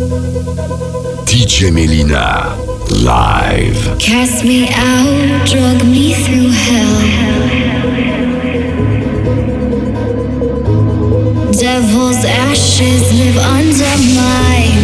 DJ Melyna, live. Cast me out, drug me through hell. Devil's ashes live under my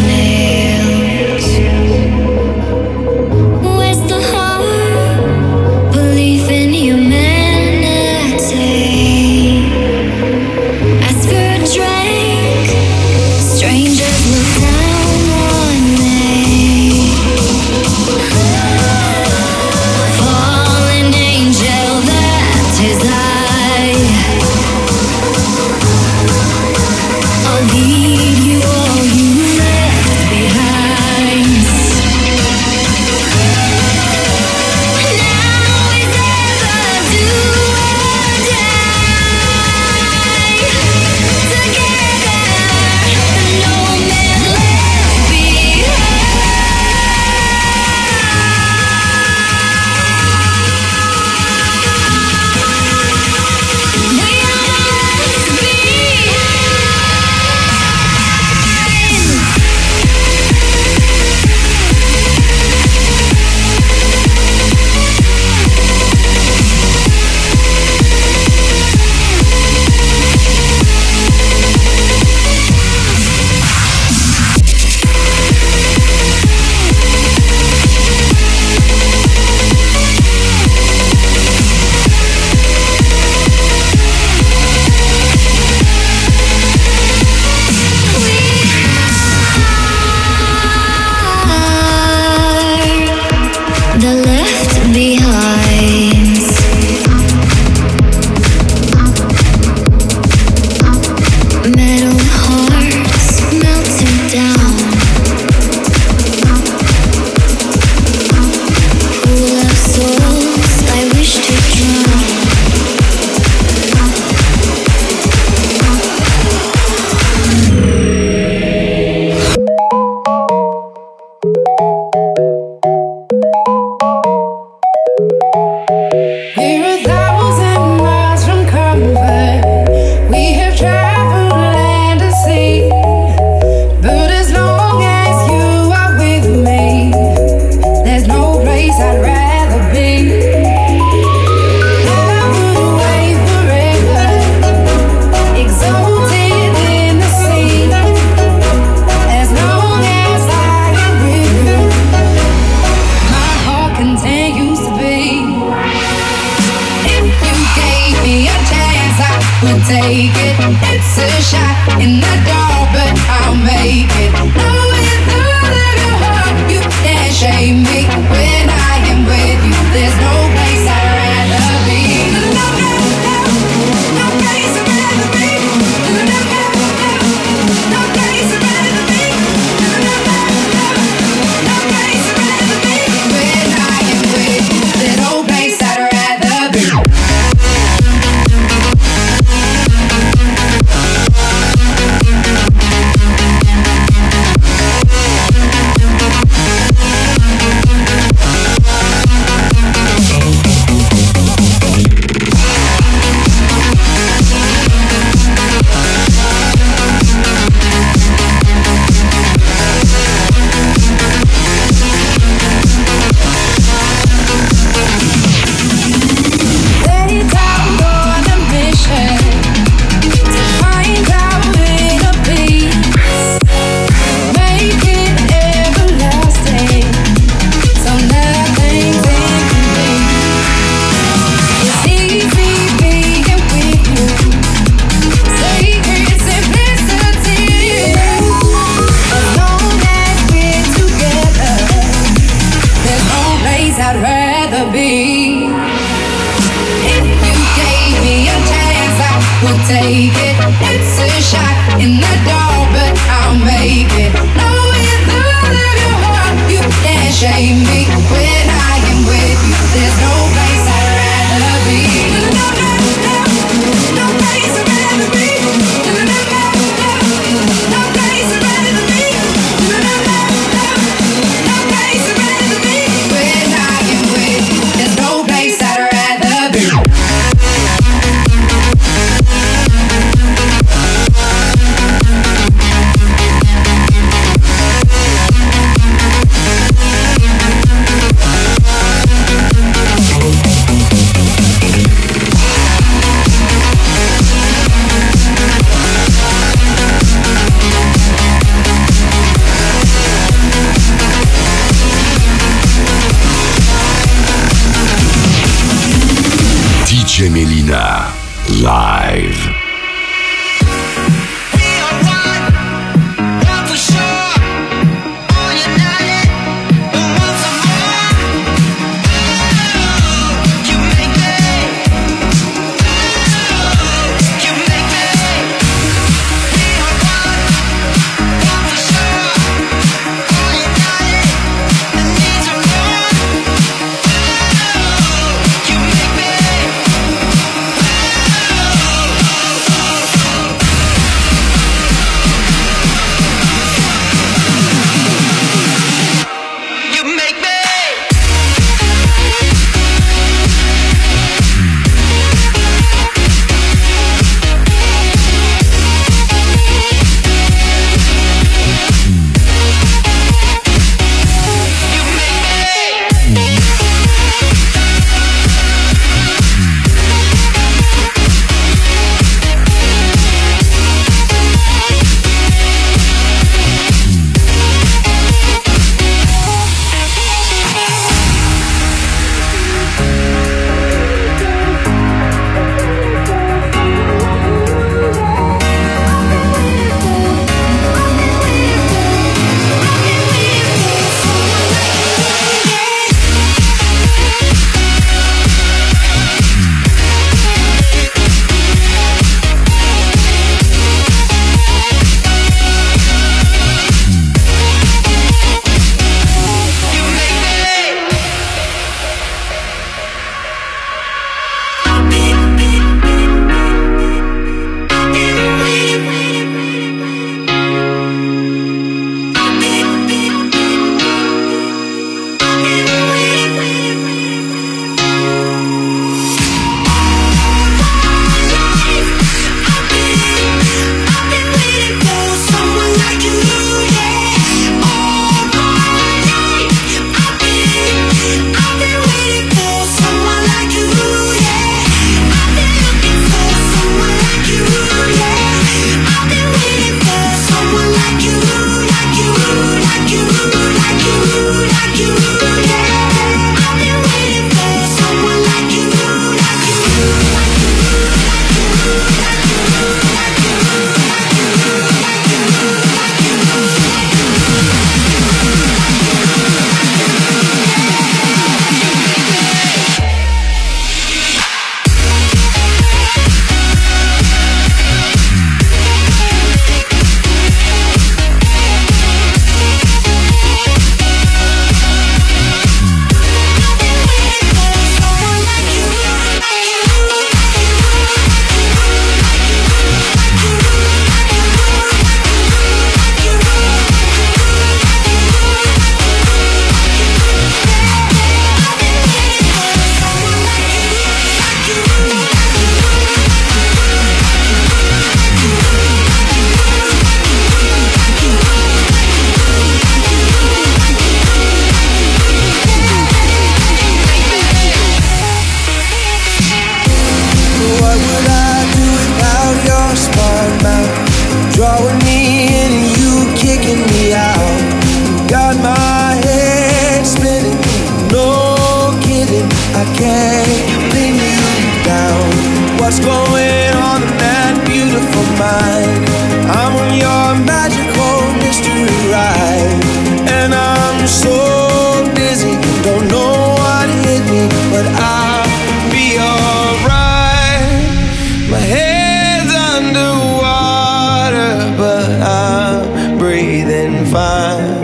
even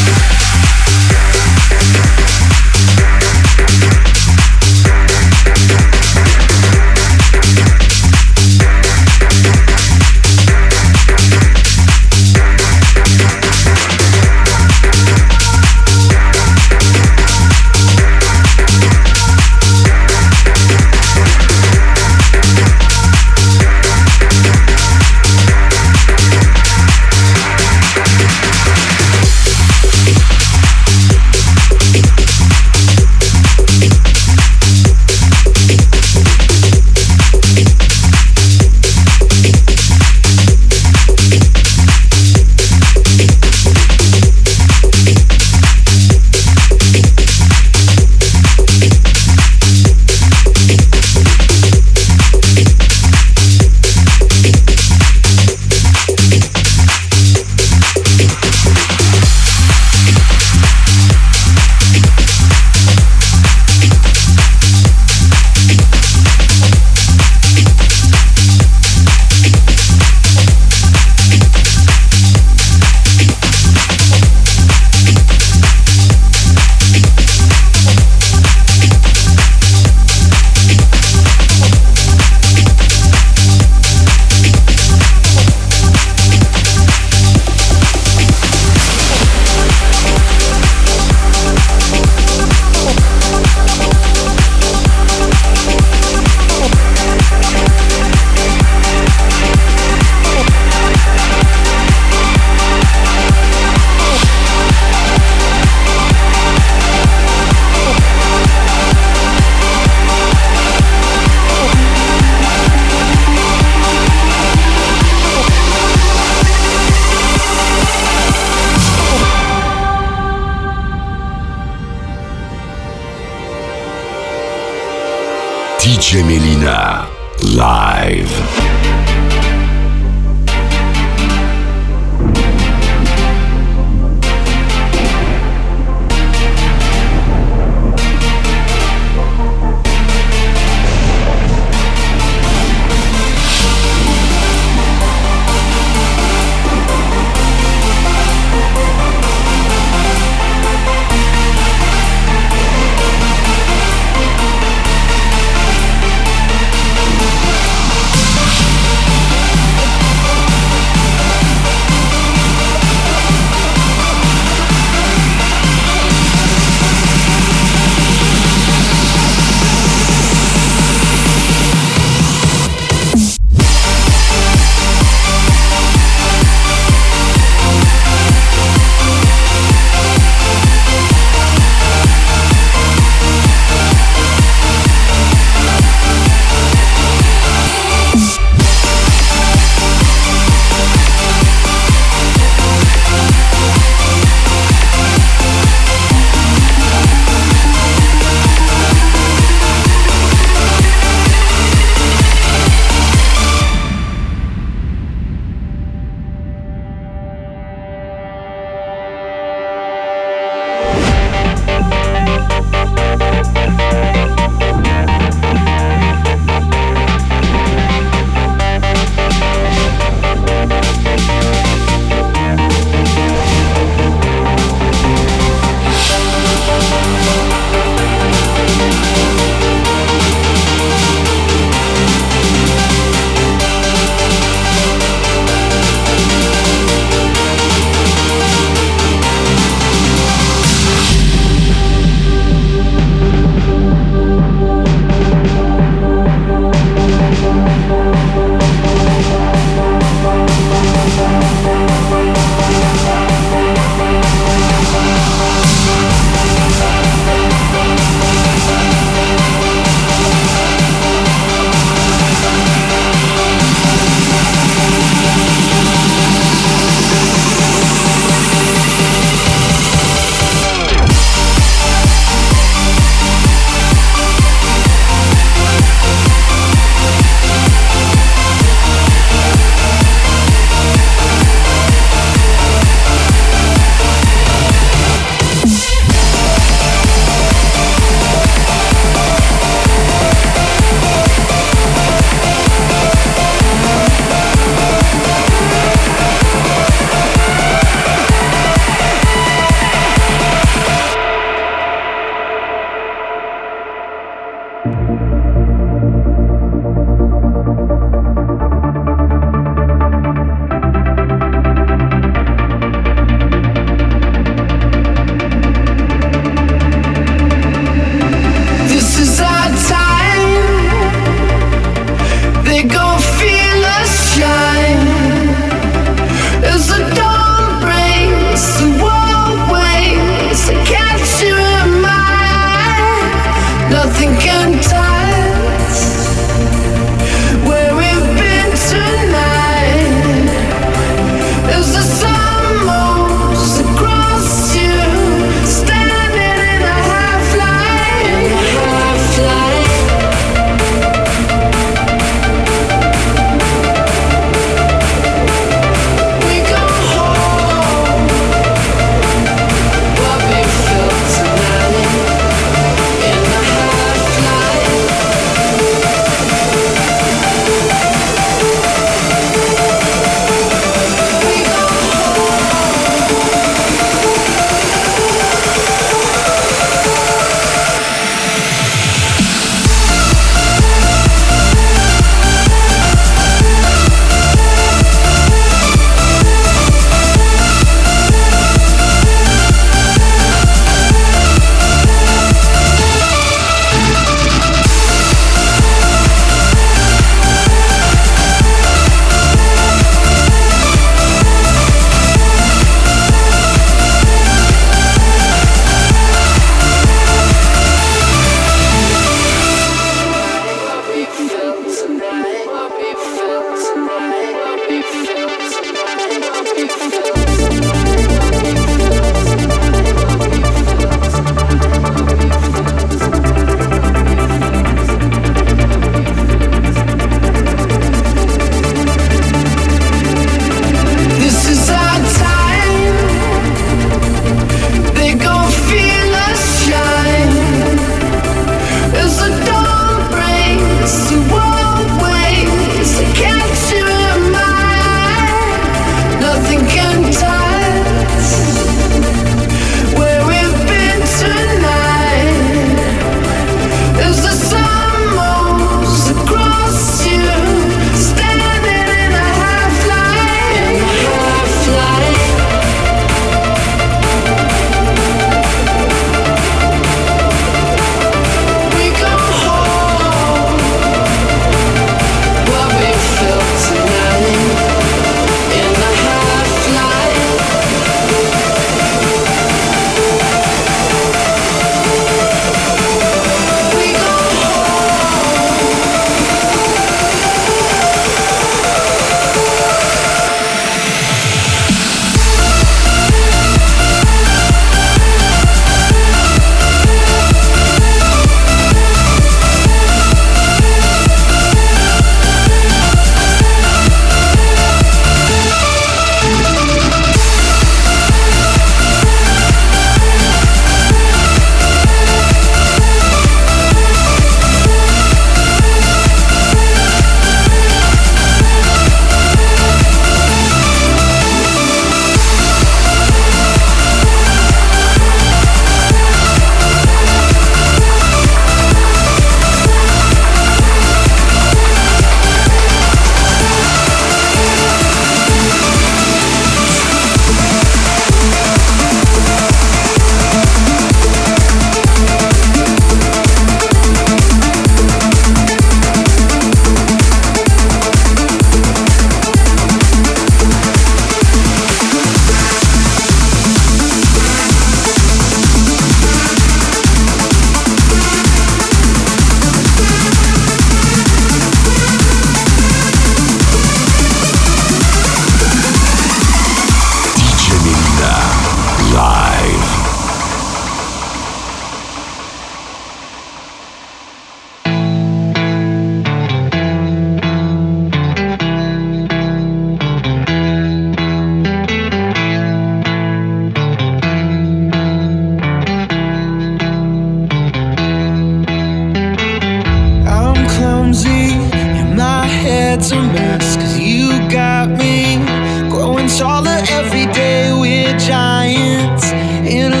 taller every day. We're giants in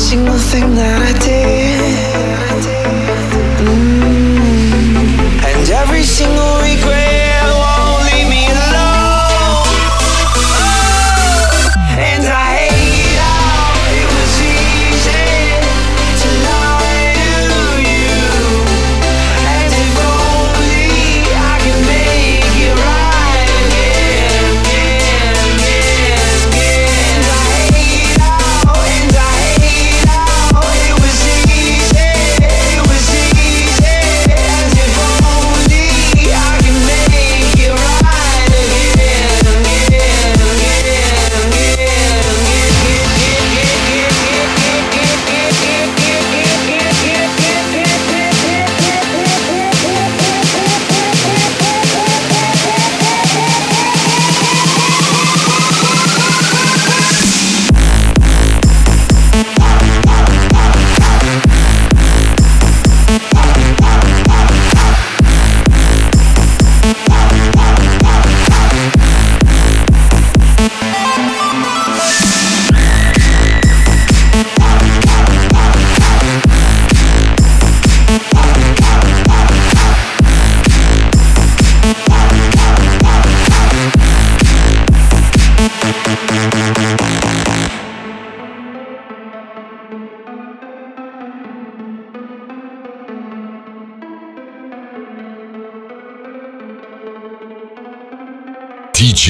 DJ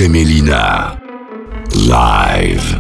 Melyna. Live.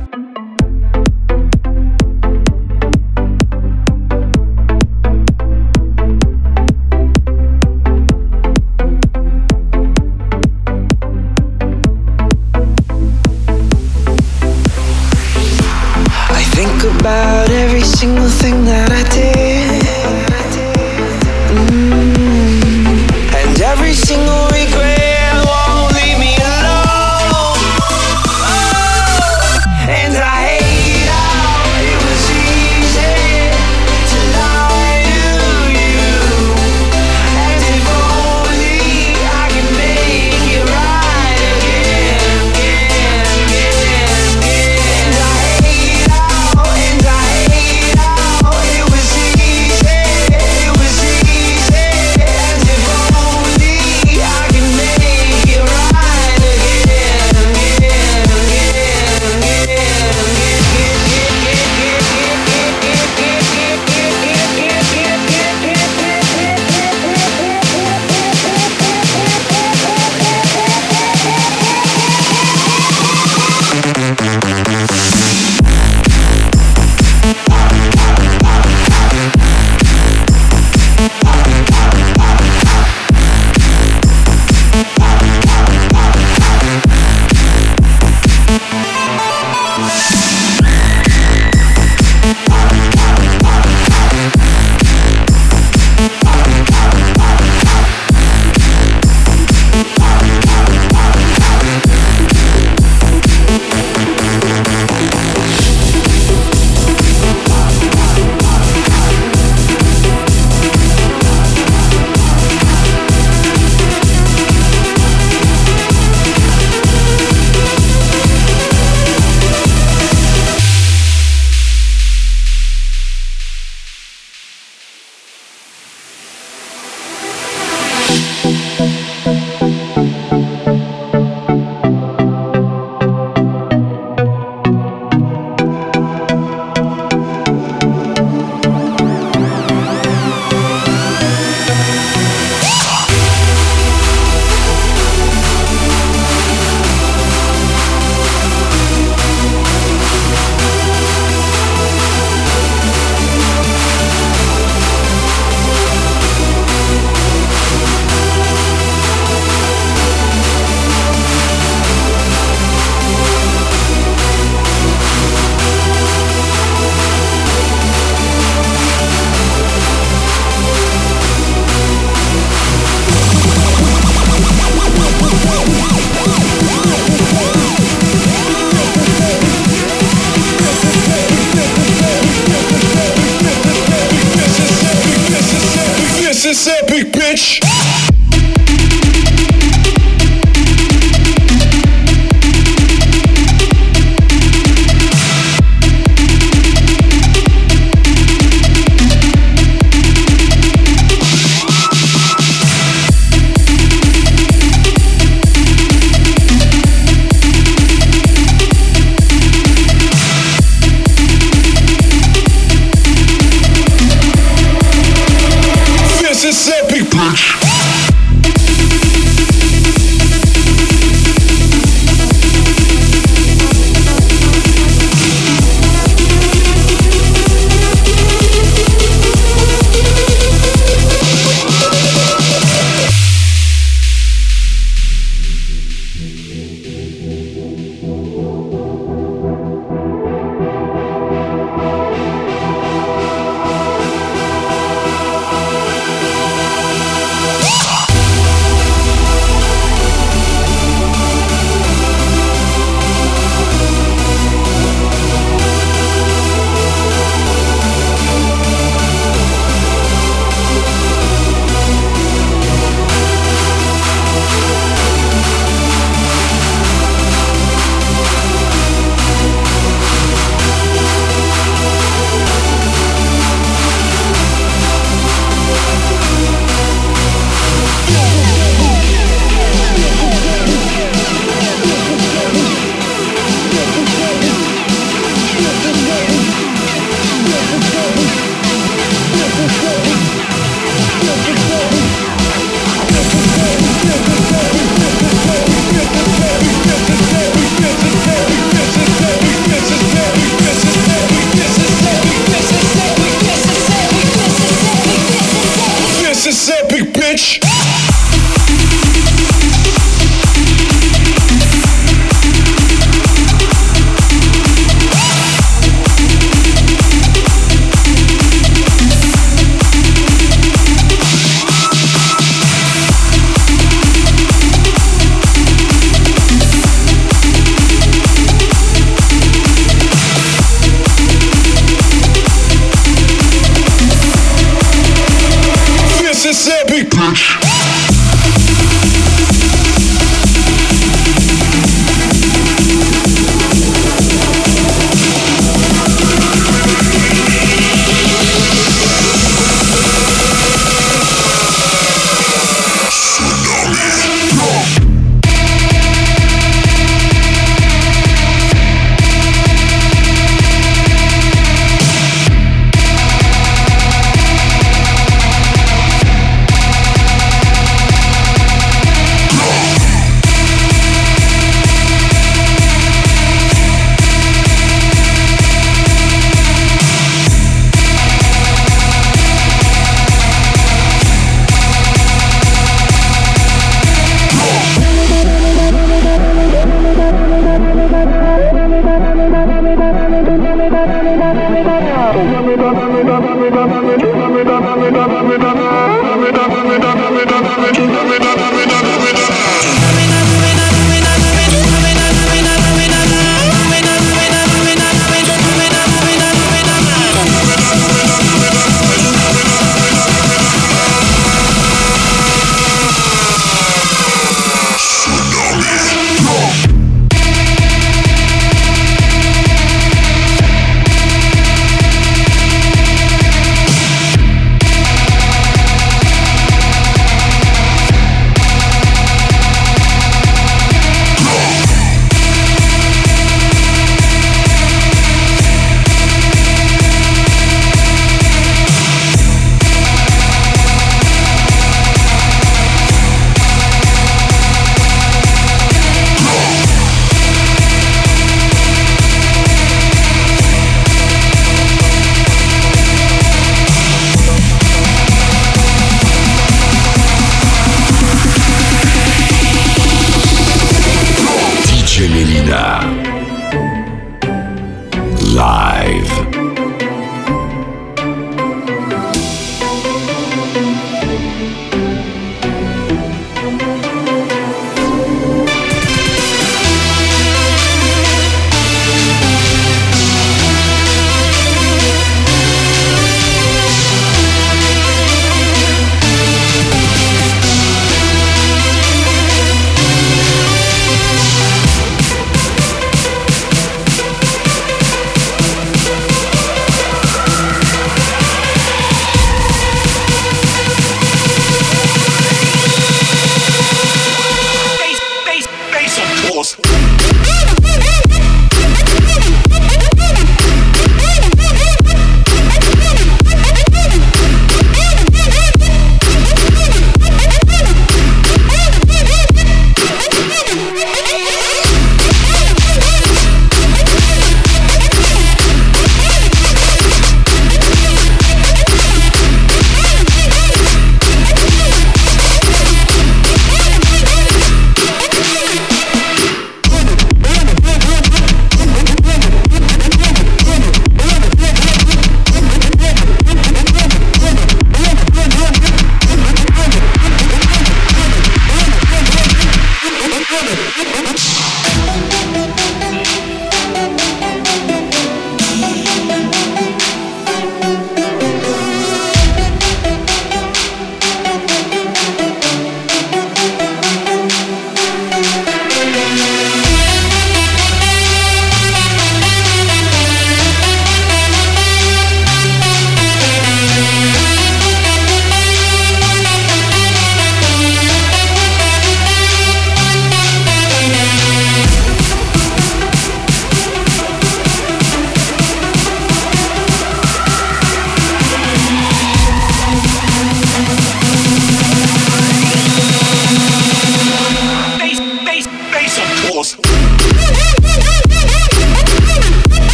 femenina.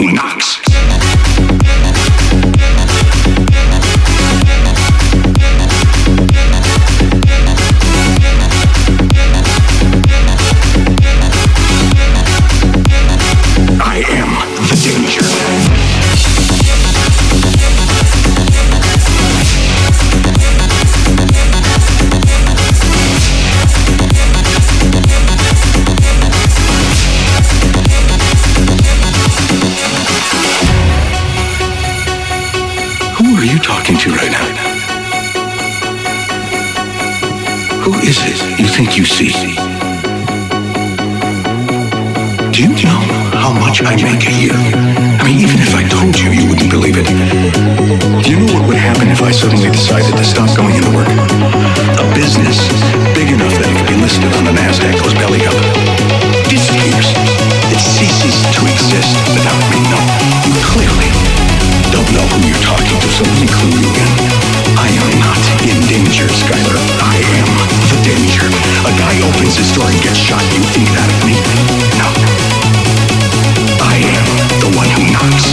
Not. you see. Do you know how much I make a year? I mean, even if I told you, you wouldn't believe it. Do you know what would happen if I suddenly decided to stop going into work? A business big enough that it could be listed on the NASDAQ goes belly up. Disappears. It ceases to exist without me. No, you clearly don't know who you're talking to, so let me clue you in. I am not in danger, Skyler. I am danger. A guy opens his door and gets shot. You think that of me? No. I am the one who knocks.